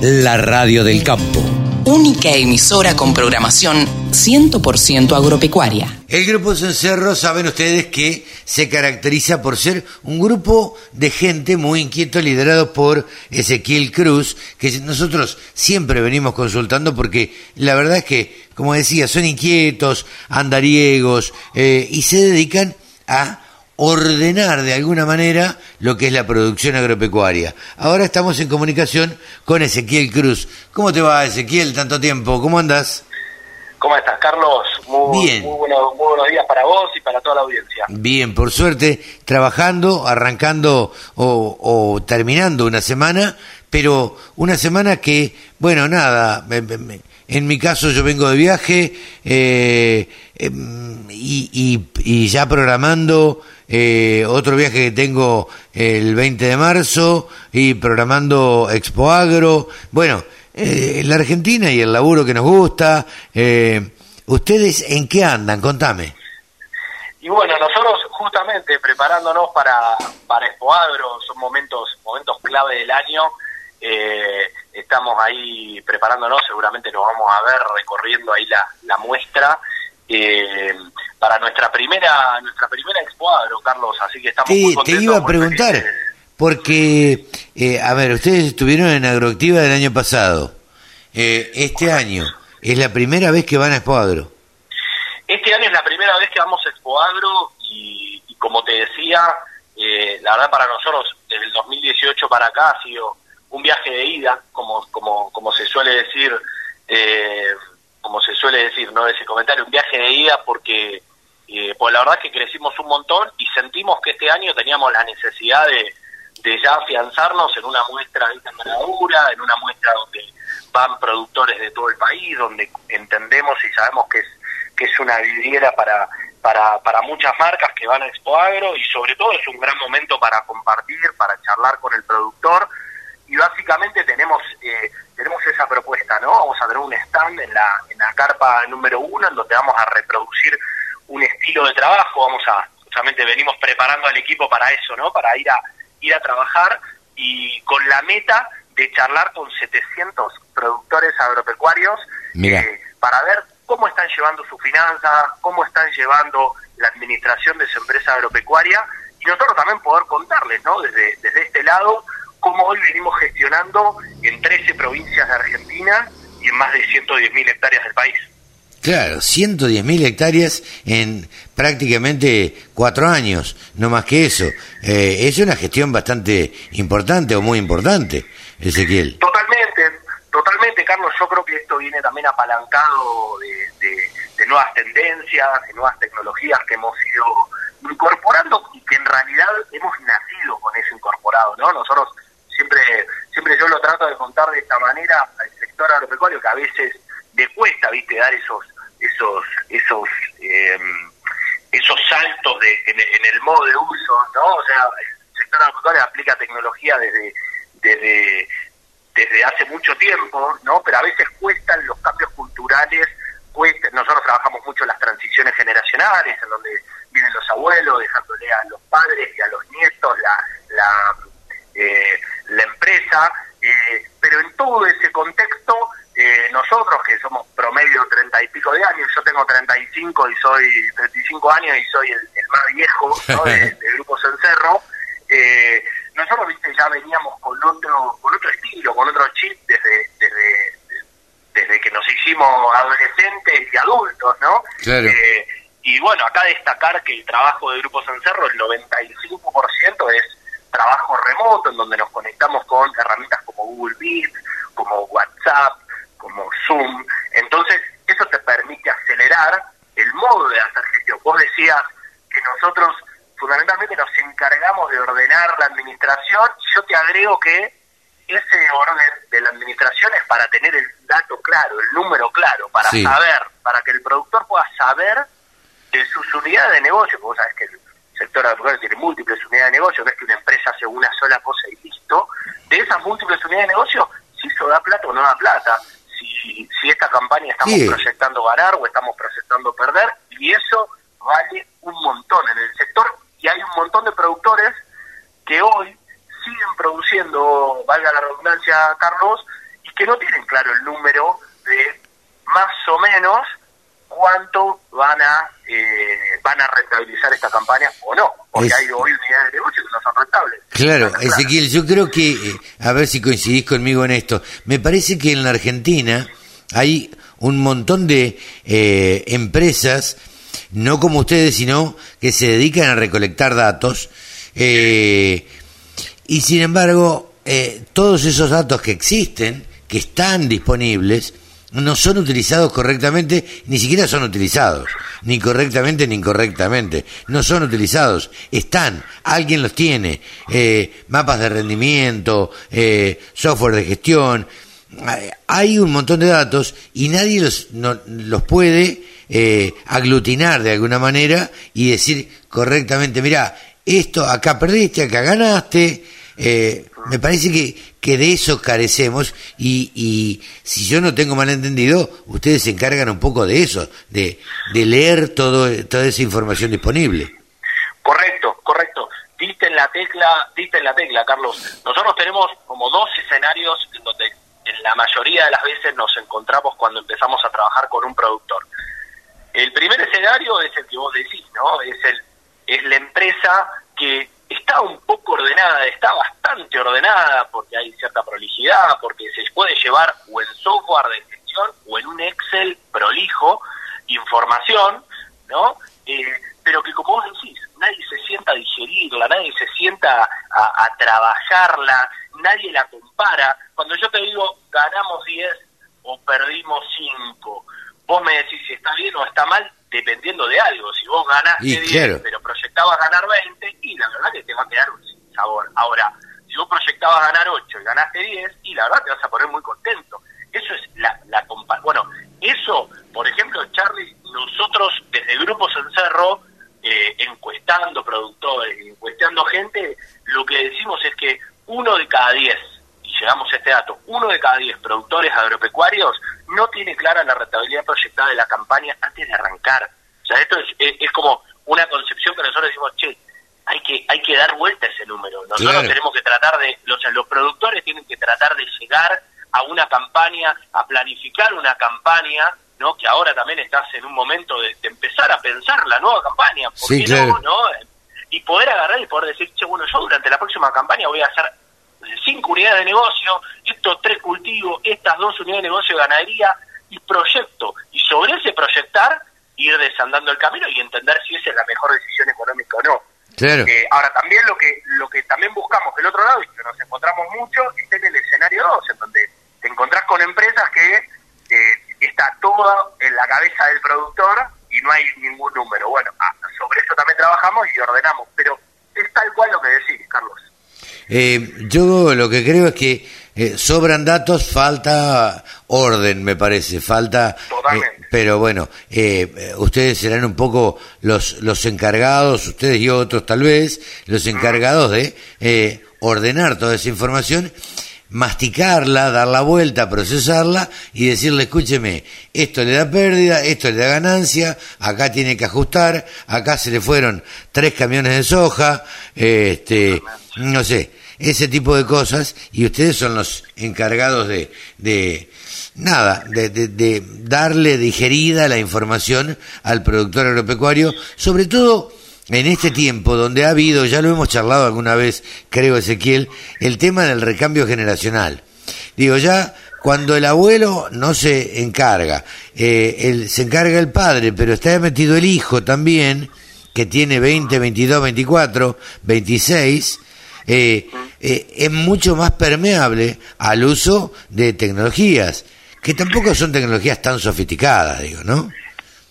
la radio del campo. Única emisora con programación 100% agropecuaria. El Grupo Cencerro, saben ustedes que se caracteriza por ser un grupo de gente muy inquieto liderado por Ezequiel Cruz, que nosotros siempre venimos consultando porque la verdad es que, como decía, son inquietos, andariegos eh, y se dedican a ordenar de alguna manera lo que es la producción agropecuaria. Ahora estamos en comunicación con Ezequiel Cruz. ¿Cómo te va, Ezequiel? Tanto tiempo. ¿Cómo andas? ¿Cómo estás, Carlos? Muy, Bien. Muy, buenos, muy buenos días para vos y para toda la audiencia. Bien, por suerte, trabajando, arrancando o, o terminando una semana, pero una semana que, bueno, nada, en mi caso yo vengo de viaje eh, em, y, y- y ya programando eh, otro viaje que tengo el 20 de marzo y programando Expo Agro. Bueno, eh, la Argentina y el laburo que nos gusta. eh, ¿Ustedes en qué andan? Contame. Y bueno, nosotros justamente preparándonos para, para Expo Agro, son momentos, momentos clave del año. Eh, estamos ahí preparándonos, seguramente nos vamos a ver recorriendo ahí la, la muestra. eh, para nuestra primera nuestra primera Expo Agro, Carlos, así que estamos muy Te, te contentos. iba a preguntar, porque, eh, a ver, ustedes estuvieron en Agroactiva del año pasado. Eh, este año es la primera vez que van a Expo Agro. Este año es la primera vez que vamos a Expo Agro y, y como te decía, eh, la verdad para nosotros desde el 2018 para acá ha sido un viaje de ida, como como como se suele decir, eh, como se suele decir, no ese comentario, un viaje de ida porque eh, pues la verdad es que crecimos un montón y sentimos que este año teníamos la necesidad de, ya afianzarnos en una muestra de envergadura, en una muestra donde van productores de todo el país, donde entendemos y sabemos que es que es una vidriera para, para, para muchas marcas que van a Expo Agro y sobre todo es un gran momento para compartir, para charlar con el productor y básicamente tenemos eh, tenemos esa propuesta, ¿no? Vamos a tener un stand en la, en la carpa número uno en donde vamos a reproducir un estilo de trabajo, vamos a, justamente venimos preparando al equipo para eso, ¿no? Para ir a, ir a trabajar y con la meta de charlar con 700 productores agropecuarios Mira. eh, para ver cómo están llevando su finanza, cómo están llevando la administración de su empresa agropecuaria y nosotros también poder contarles, ¿no? Desde, desde este lado, cómo hoy venimos gestionando en 13 provincias de Argentina y en más de 110.000 hectáreas del país. Claro, 110.000 hectáreas en prácticamente cuatro años, no más que eso. Eh, es una gestión bastante importante o muy importante, Ezequiel. Totalmente, totalmente, Carlos. Yo creo que esto viene también apalancado de, de- de nuevas tendencias, de nuevas tecnologías que hemos ido incorporando y que en realidad hemos nacido con eso incorporado, ¿no? Nosotros siempre, siempre yo lo trato de contar de esta manera al sector agropecuario que a veces le cuesta, viste, dar esos, esos, esos, eh, esos saltos de, en, el modo de uso, ¿no? O sea, el sector agropecuario aplica tecnología desde, desde, desde hace mucho tiempo, ¿no? Pero a veces cuestan los cambios culturales, cuesta, nosotros trabajamos mucho las transiciones generacionales, en donde vienen los abuelos dejándole a los padres y a los nietos la, eh, pero en todo ese contexto, eh, nosotros que somos promedio treinta y pico de años, yo tengo 35 y soy 35 años y soy el, el más viejo ¿no? de, de Grupo Cencerro, eh, nosotros viste ya veníamos con otro con otro estilo, con otro chip desde desde desde que nos hicimos adolescentes y adultos, ¿no? Claro. Eh, y bueno, acá destacar que el trabajo de Grupo Cencerro, el 95% es trabajo remoto, en donde nos conectamos con herramientas como Google Meet, como WhatsApp, como Zoom. Entonces, eso te permite acelerar el modo de hacer gestión. Vos decías que nosotros fundamentalmente nos encargamos de ordenar la administración. Yo te agrego que ese orden de la administración es para tener el dato claro, el número claro, para Sí. saber, para que el productor pueda saber de sus unidades de negocio, porque vos sabés que el sector agropecuario tiene múltiples unidades de negocio, no es que una empresa hace una sola cosa y listo, de esas múltiples unidades de negocio, si eso da plata o no da plata, si, si esta campaña estamos Sí. proyectando ganar o estamos proyectando perder, y eso vale un montón en el sector, y hay un montón de productores que hoy siguen produciendo, valga la redundancia, Carlos, y que no tienen claro el número de más o menos cuánto van a eh, van a rentabilizar esta campaña o no, porque hay hoy unidades de negocio que no son rentables. Claro, Ezequiel, yo creo que, eh, a ver si coincidís conmigo en esto, me parece que en la Argentina hay un montón de eh, empresas, no como ustedes, sino que se dedican a recolectar datos, y sin embargo, todos esos datos que existen, que están disponibles, no son utilizados correctamente, ni siquiera son utilizados, ni correctamente ni incorrectamente, no son utilizados, están, alguien los tiene, eh, mapas de rendimiento, eh, software de gestión, hay un montón de datos y nadie los, los puede eh, aglutinar de alguna manera y decir correctamente, mira, esto acá perdiste, acá ganaste, me parece que, que de eso carecemos y, y si yo no tengo mal entendido, ustedes se encargan un poco de eso, de, de leer todo, toda esa información disponible. Correcto, correcto. Diste en la tecla, diste la tecla, Carlos. Nosotros tenemos como dos escenarios en donde en la mayoría de las veces nos encontramos cuando empezamos a trabajar con un productor. El primer escenario es el que vos decís, ¿no? Es el es la empresa que está un poco ordenada, está bastante ordenada porque hay cierta prolijidad, porque se puede llevar o en software de gestión o en un Excel prolijo información, ¿no? Eh, pero que como vos decís, nadie se sienta a digerirla, nadie se sienta a, trabajarla, nadie la compara. Cuando yo te digo ganamos 10 o perdimos 5, vos me decís si está bien o está mal, dependiendo de algo. Si vos ganaste 10, pero proyectabas ganar 20, y la verdad que te va a quedar un sabor. Ahora, vos proyectabas ganar 8 y ganaste 10, y la verdad te vas a poner muy contento. Eso es la, la Bueno, eso, por ejemplo, Charlie, nosotros desde Grupos Encerro, eh, encuestando productores, encuestando gente, lo que decimos es que uno de cada 10 y llegamos a este dato, uno de cada diez productores agropecuarios no tiene clara la rentabilidad proyectada de la campaña antes de arrancar. O sea, esto es, como una concepción que nosotros decimos, che, hay que dar vuelta a ese número. Nosotros tenemos que tratar de, los, los productores tienen que tratar de llegar a una campaña, a planificar una campaña, ¿no? Que ahora también estás en un momento de, empezar a pensar la nueva campaña, ¿por qué no, no? Y poder agarrar y poder decir, che, bueno, yo durante la próxima campaña voy a hacer cinco unidades de negocio, estos tres cultivos, estas dos unidades de negocio de ganadería y proyecto. Y sobre ese proyectar, ir desandando el camino y entender si esa es la mejor decisión económica o no. Eh, ahora, también lo que lo que también buscamos del otro lado, y que nos encontramos mucho, es en el escenario 2, en donde te encontrás con empresas que eh, está todo en la cabeza del productor y no hay ningún número. Bueno, ah, sobre eso también trabajamos y ordenamos, pero es tal cual lo que decís, Carlos. Eh, yo lo que creo es que eh, sobran datos, falta orden, me parece, falta... Eh, pero bueno, eh, ustedes serán un poco los, los encargados, ustedes y otros tal vez, los encargados de ordenar toda esa información masticarla, dar la vuelta, procesarla y decirle, escúcheme, esto le da pérdida, esto le da ganancia, acá tiene que ajustar, acá se le fueron tres camiones de soja, este, no sé, ese tipo de cosas y ustedes son los encargados de, de nada, de, de darle digerida la información al productor agropecuario, sobre todo en este tiempo donde ha habido, ya lo hemos charlado alguna vez, creo Ezequiel, el tema del recambio generacional. Digo, ya cuando el abuelo no se encarga, eh, se encarga el padre, pero está metido el hijo también, que tiene 20, 22, 24, 26, es mucho más permeable al uso de tecnologías, que tampoco son tecnologías tan sofisticadas, digo, ¿no?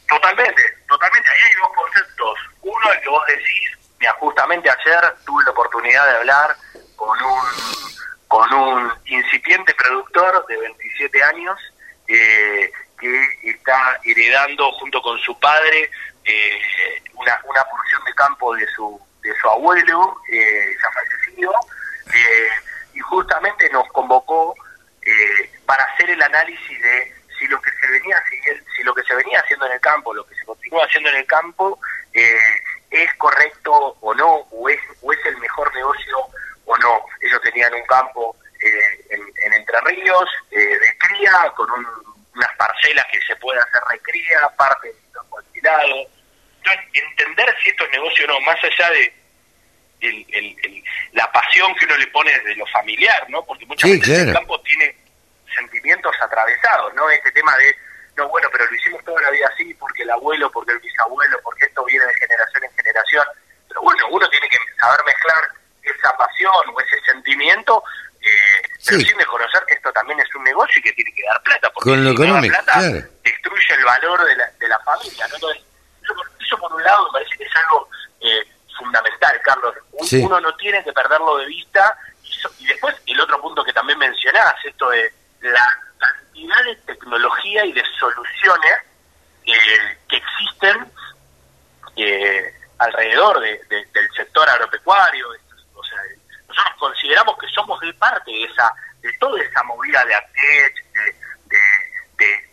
Totalmente, totalmente. Ahí hay dos conceptos uno, el que vos decís, mira, justamente ayer tuve la oportunidad de hablar con un, con un incipiente productor de 27 años eh, que está heredando junto con su padre eh, una, una porción de campo de su, de su abuelo, eh, ya fallecido, y justamente nos convocó análisis de si lo que se venía si lo que se venía haciendo en el campo, lo que se continúa haciendo en el campo, eh, es correcto o no, o es, o es el mejor negocio o no. Ellos tenían un campo eh, en, Entre Ríos eh, de cría, con unas parcelas que se puede hacer recría, parte de los alquilado. Entonces, entender si esto es negocio o no, más allá de la pasión que uno le pone desde lo familiar, ¿no? Porque muchas veces el campo tiene sentimientos atravesados, ¿no? Este tema de, no, bueno, pero lo hicimos toda la vida así, porque el abuelo, porque el bisabuelo, porque esto viene de generación en generación. Pero bueno, uno tiene que saber mezclar esa pasión o ese sentimiento, eh, pero sin desconocer que esto también es un negocio y que tiene que dar plata, porque Con lo si económico, plata destruye el valor de la, de la familia, ¿no? Entonces, eso, por un lado me parece que es algo eh, fundamental, Carlos. Uno no tiene que perderlo de vista. Y, después el otro punto que también mencionás, esto de la cantidad de tecnología y de soluciones eh, que existen eh, alrededor del sector agropecuario. O sea, nosotros consideramos que somos de parte de esa de toda esa movida de ATEC, de, de,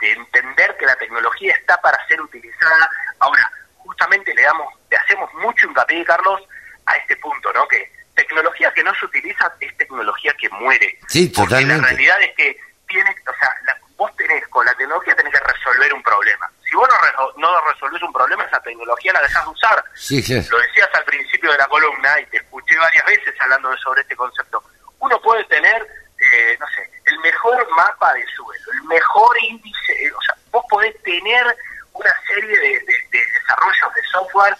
de entender que la tecnología está para ser utilizada. Ahora, justamente le damos, le hacemos mucho hincapié, Carlos, a este punto, ¿no? Que tecnología que no se utiliza es tecnología que muere. Sí, totalmente. Porque la realidad es que tiene, o sea, vos tenés, con la tecnología tenés que resolver un problema. Si vos no, no resolvés un problema, esa tecnología la dejás de usar. Sí, sí. Lo decías al principio de la columna y te escuché varias veces hablando sobre este concepto. Uno puede tener, eh, no sé, el mejor mapa de suelo, el mejor índice, eh, o sea, vos podés tener una serie de, desarrollos de software,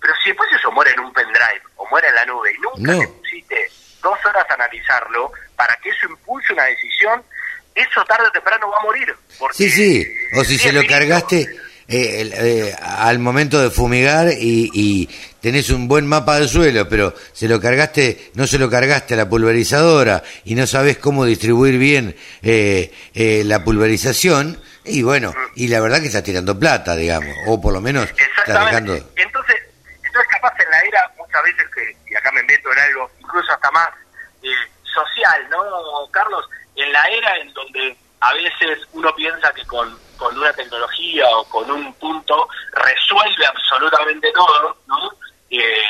pero si después eso muere en un pendrive o muere en la nube y nunca te pusiste dos horas a analizarlo para que eso impulse una decisión, eso tarde o temprano va a morir. sí, sí, o si se lo cargaste eh, eh, al momento de fumigar y, y, tenés un buen mapa del suelo, pero se lo cargaste, no se lo cargaste a la pulverizadora y no sabes cómo distribuir bien eh, eh la pulverización, y bueno, y la verdad que está tirando plata, digamos, o por lo menos está dejando... Entonces, entonces capaz en la era, muchas veces que, y acá me meto en algo, incluso hasta más eh, social, ¿no, Carlos? La era en donde a veces uno piensa que con, con una tecnología o con un punto resuelve absolutamente todo, ¿no? Eh,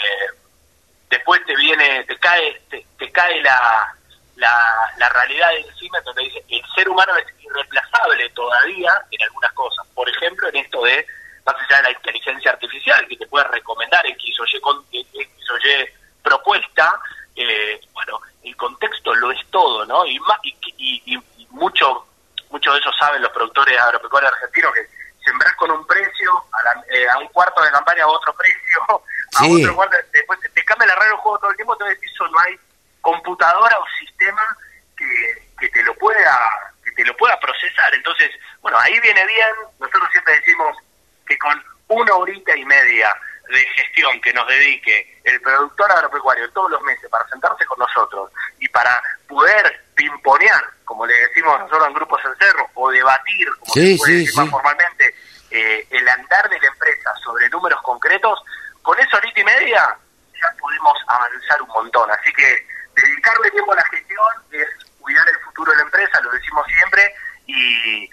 después te viene, te cae, te, te cae la, la, la realidad encima donde dice el ser humano es irreemplazable todavía en algunas cosas. Por ejemplo, en esto de, más allá de la inteligencia artificial, que te puede recomendar X o Y, con, X o y propuesta, eh, bueno, el contexto lo es todo, ¿no? Y, mucho, mucho de eso saben los productores agropecuarios argentinos, que sembrás con un precio, a, eh, a un cuarto de campaña a otro precio, a otro cuarto, después te, cambia la regla del juego todo el tiempo, entonces eso no hay computadora o sistema que, que te lo pueda que te lo pueda procesar. Entonces, bueno, ahí viene bien. Nosotros siempre decimos que con una horita y media de gestión que nos dedique el productor agropecuario todos los meses para sentarse con nosotros y para poder pimponear, como le decimos nosotros en grupos en cerro, o debatir, como se puede decir más formalmente, eh, el andar de la empresa sobre números concretos, con esa horita y media ya podemos avanzar un montón. Así que dedicarle tiempo a la gestión es cuidar el futuro de la empresa, lo decimos siempre, y,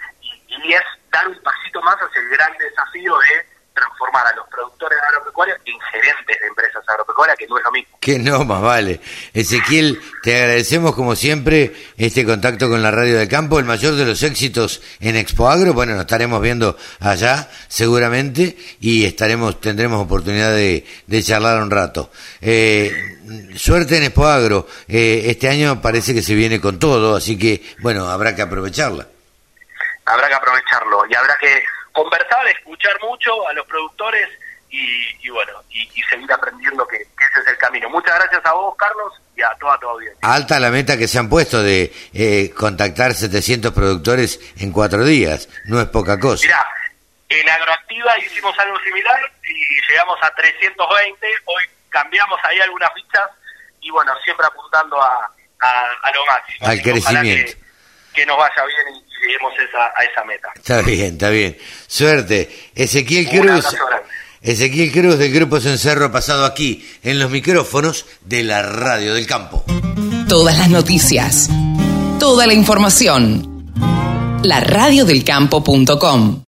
y, es dar un pasito más hacia el gran desafío de transformar a los productores agropecuarios en gerentes de empresas agropecuarias, que no es lo mismo. Que no, más vale. Ezequiel, te agradecemos como siempre este contacto con la Radio del Campo, el mayor de los éxitos en Expo Agro. Bueno, nos estaremos viendo allá seguramente y estaremos tendremos oportunidad de, de charlar un rato. Eh, suerte en Expo Agro. Eh, este año parece que se viene con todo, así que bueno, habrá que aprovecharla. Habrá que aprovecharlo y habrá que conversar, escuchar mucho a los productores y, bueno, y, seguir aprendiendo que, ese es el camino. Muchas gracias a vos, Carlos, y a toda tu audiencia. Alta la meta que se han puesto de eh, contactar 700 productores en cuatro días, no es poca cosa. Mirá, en Agroactiva hicimos algo similar y llegamos a 320, hoy cambiamos ahí algunas fichas y bueno, siempre apuntando a, a, lo máximo. Al crecimiento. Que, nos vaya bien y lleguemos esa, a esa meta. Está bien, está bien. Suerte. Ezequiel Cruz. Ezequiel Cruz del Grupo Cencerro pasado aquí en los micrófonos de la Radio del Campo. Todas las noticias, toda la información. La radiodelcampo.com